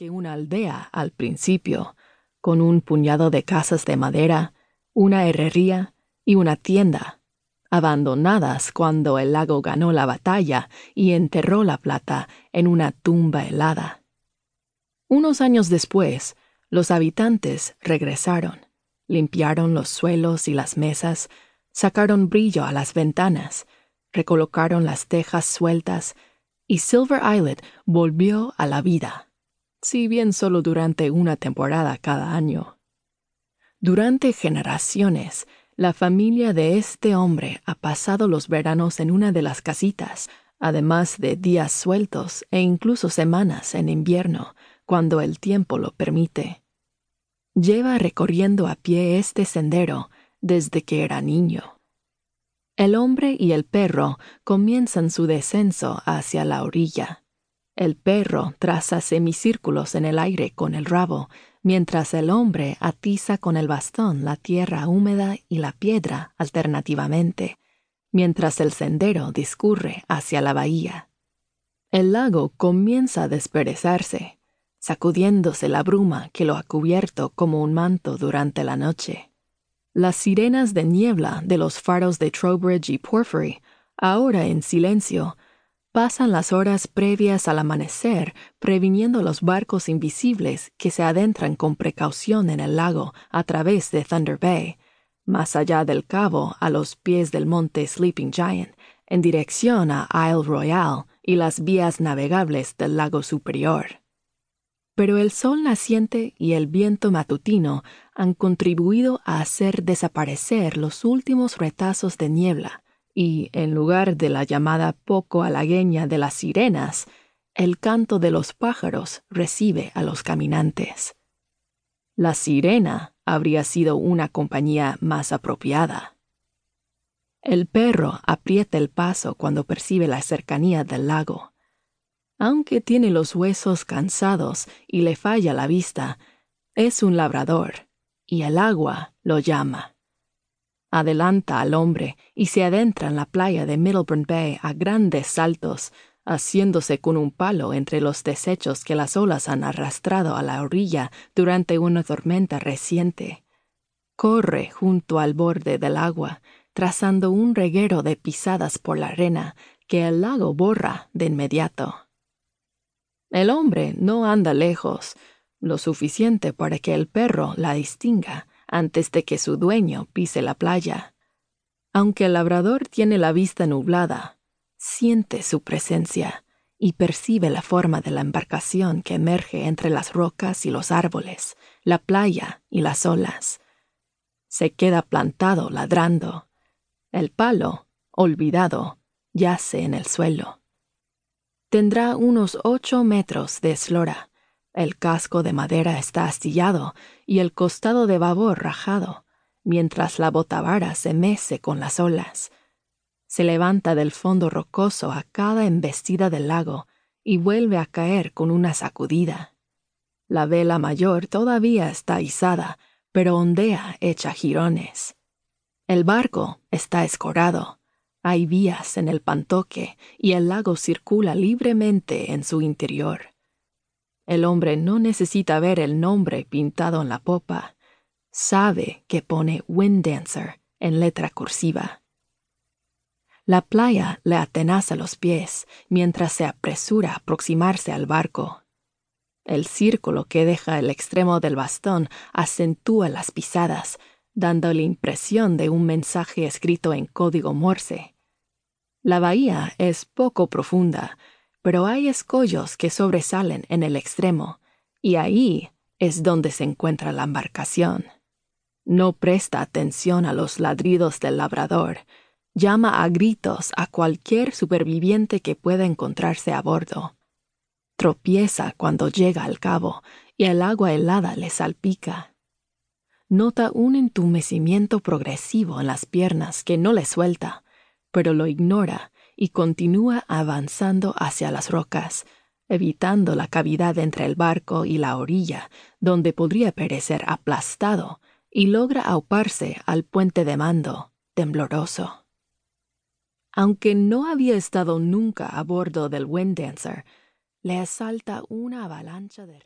que una aldea al principio, con un puñado de casas de madera, una herrería y una tienda, abandonadas cuando el lago ganó la batalla y enterró la plata en una tumba helada. Unos años después, los habitantes regresaron, limpiaron los suelos y las mesas, sacaron brillo a las ventanas, recolocaron las tejas sueltas y Silver Islet volvió a la vida, si bien solo durante una temporada cada año. Durante generaciones, la familia de este hombre ha pasado los veranos en una de las casitas, además de días sueltos e incluso semanas en invierno, cuando el tiempo lo permite. Lleva recorriendo a pie este sendero desde que era niño. El hombre y el perro comienzan su descenso hacia la orilla. El perro traza semicírculos en el aire con el rabo, mientras el hombre atiza con el bastón la tierra húmeda y la piedra alternativamente, mientras el sendero discurre hacia la bahía. El lago comienza a desperezarse, sacudiéndose la bruma que lo ha cubierto como un manto durante la noche. Las sirenas de niebla de los faros de Trowbridge y Porphyry, ahora en silencio, pasan las horas previas al amanecer previniendo los barcos invisibles que se adentran con precaución en el lago a través de Thunder Bay, más allá del cabo a los pies del monte Sleeping Giant, en dirección a Isle Royale y las vías navegables del lago superior. Pero el sol naciente y el viento matutino han contribuido a hacer desaparecer los últimos retazos de niebla, y en lugar de la llamada poco halagueña de las sirenas, el canto de los pájaros recibe a los caminantes. La sirena habría sido una compañía más apropiada. El perro aprieta el paso cuando percibe la cercanía del lago aunque tiene los huesos cansados y le falla la vista, es un labrador, y el agua lo llama. Adelanta al hombre y se adentra en la playa de Middleburn Bay a grandes saltos, haciéndose con un palo entre los desechos que las olas han arrastrado a la orilla durante una tormenta reciente. Corre junto al borde del agua, trazando un reguero de pisadas por la arena que el lago borra de inmediato. El hombre no anda lejos, lo suficiente para que el perro la distinga antes de que su dueño pise la playa. Aunque el labrador tiene la vista nublada, siente su presencia y percibe la forma de la embarcación que emerge entre las rocas y los árboles, la playa y las olas. Se queda plantado ladrando. El palo, olvidado, yace en el suelo. Tendrá unos ocho metros de eslora. El casco de madera está astillado y el costado de babor rajado, mientras la botavara se mece con las olas. Se levanta del fondo rocoso a cada embestida del lago y vuelve a caer con una sacudida. La vela mayor todavía está izada, pero ondea hecha jirones. El barco está escorado hay vías en el pantoque y el lago circula libremente en su interior. El hombre no necesita ver el nombre pintado en la popa. Sabe que pone Wind Dancer en letra cursiva. La playa le atenaza los pies mientras se apresura a aproximarse al barco. El círculo que deja el extremo del bastón acentúa las pisadas, dando la impresión de un mensaje escrito en código morse. La bahía es poco profunda, pero hay escollos que sobresalen en el extremo, y ahí es donde se encuentra la embarcación. No presta atención a los ladridos del labrador, llama a gritos a cualquier superviviente que pueda encontrarse a bordo. Tropieza cuando llega al cabo y el agua helada le salpica nota un entumecimiento progresivo en las piernas que no le suelta, pero lo ignora y continúa avanzando hacia las rocas, evitando la cavidad entre el barco y la orilla, donde podría perecer aplastado, y logra auparse al puente de mando, tembloroso. Aunque no había estado nunca a bordo del Wind Dancer, le asalta una avalancha de